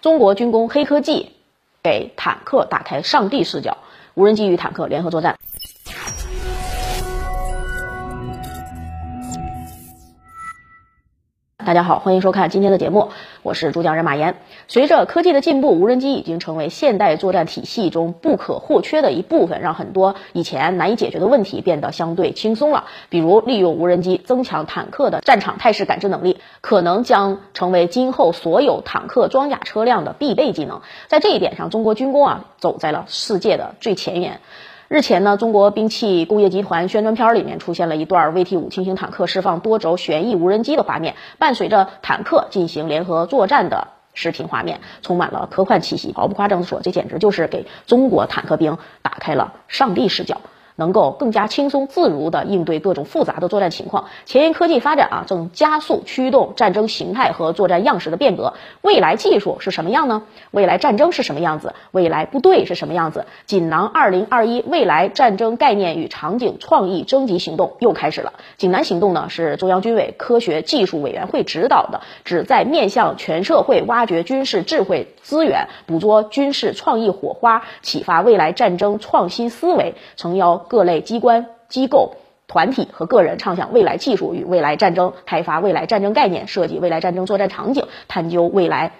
中国军工黑科技给坦克打开上帝视角，无人机与坦克联合作战。大家好，欢迎收看今天的节目，我是主讲人马岩。随着科技的进步，无人机已经成为现代作战体系中不可或缺的一部分，让很多以前难以解决的问题变得相对轻松了。比如，利用无人机增强坦克的战场态势感知能力，可能将成为今后所有坦克装甲车辆的必备技能。在这一点上，中国军工啊走在了世界的最前沿。日前呢，中国兵器工业集团宣传片里面出现了一段 VT 五轻型坦克释放多轴旋翼无人机的画面，伴随着坦克进行联合作战的视频画面，充满了科幻气息。毫不夸张的说，这简直就是给中国坦克兵打开了上帝视角。能够更加轻松自如地应对各种复杂的作战情况。前沿科技发展啊，正加速驱动战争形态和作战样式的变革。未来技术是什么样呢？未来战争是什么样子？未来部队是什么样子？锦囊二零二一未来战争概念与场景创意征集行动又开始了。锦南行动呢，是中央军委科学技术委员会指导的，旨在面向全社会挖掘军事智慧资源，捕捉军事创意火花，启发未来战争创新思维，诚邀。各类机关、机构、团体和个人畅想未来技术与未来战争，开发未来战争概念，设计未来战争作战场景，探究未来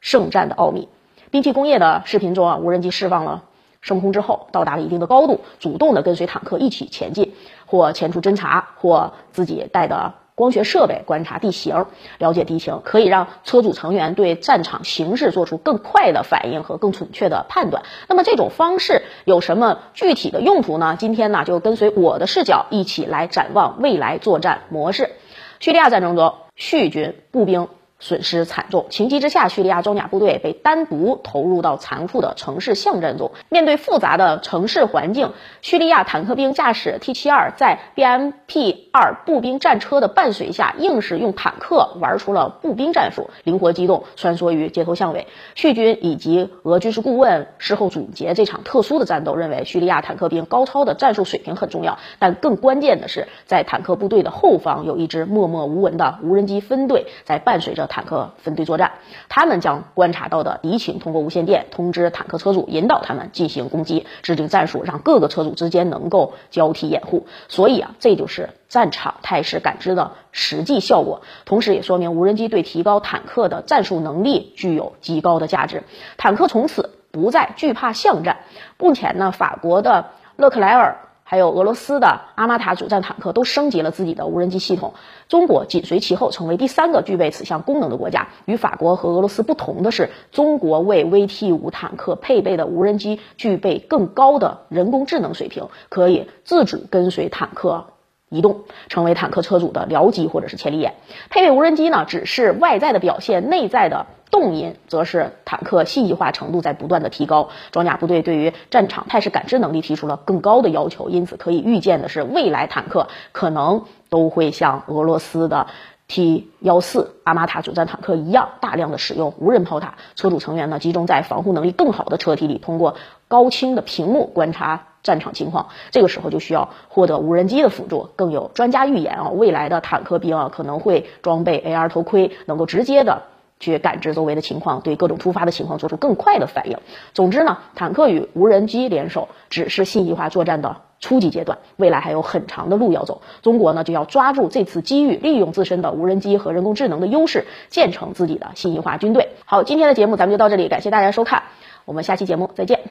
圣战的奥秘。兵器工业的视频中啊，无人机释放了升空之后，到达了一定的高度，主动的跟随坦克一起前进，或前出侦察，或自己带的。光学设备观察地形，了解地形，可以让车组成员对战场形势做出更快的反应和更准确的判断。那么这种方式有什么具体的用途呢？今天呢，就跟随我的视角一起来展望未来作战模式。叙利亚战争中，叙军步兵。损失惨重，情急之下，叙利亚装甲部队被单独投入到残酷的城市巷战中。面对复杂的城市环境，叙利亚坦克兵驾驶 T 七二，在 BMP 二步兵战车的伴随下，硬是用坦克玩出了步兵战术，灵活机动，穿梭于街头巷尾。叙军以及俄军事顾问事后总结这场特殊的战斗，认为叙利亚坦克兵高超的战术水平很重要，但更关键的是，在坦克部队的后方有一支默默无闻的无人机分队，在伴随着。坦克分队作战，他们将观察到的敌情通过无线电通知坦克车主，引导他们进行攻击，制定战术，让各个车主之间能够交替掩护。所以啊，这就是战场态势感知的实际效果，同时也说明无人机对提高坦克的战术能力具有极高的价值。坦克从此不再惧怕巷战。目前呢，法国的勒克莱尔。还有俄罗斯的阿玛塔主战坦克都升级了自己的无人机系统，中国紧随其后，成为第三个具备此项功能的国家。与法国和俄罗斯不同的是，中国为 VT 五坦克配备的无人机具备更高的人工智能水平，可以自主跟随坦克移动，成为坦克车主的僚机或者是千里眼。配备无人机呢，只是外在的表现，内在的。动因则是坦克信息化程度在不断的提高，装甲部队对于战场态势感知能力提出了更高的要求，因此可以预见的是，未来坦克可能都会像俄罗斯的 T 幺四阿玛塔主战坦克一样，大量的使用无人炮塔，车主成员呢集中在防护能力更好的车体里，通过高清的屏幕观察战场情况。这个时候就需要获得无人机的辅助。更有专家预言啊，未来的坦克兵啊可能会装备 AR 头盔，能够直接的。去感知周围的情况，对各种突发的情况做出更快的反应。总之呢，坦克与无人机联手只是信息化作战的初级阶段，未来还有很长的路要走。中国呢就要抓住这次机遇，利用自身的无人机和人工智能的优势，建成自己的信息化军队。好，今天的节目咱们就到这里，感谢大家收看，我们下期节目再见。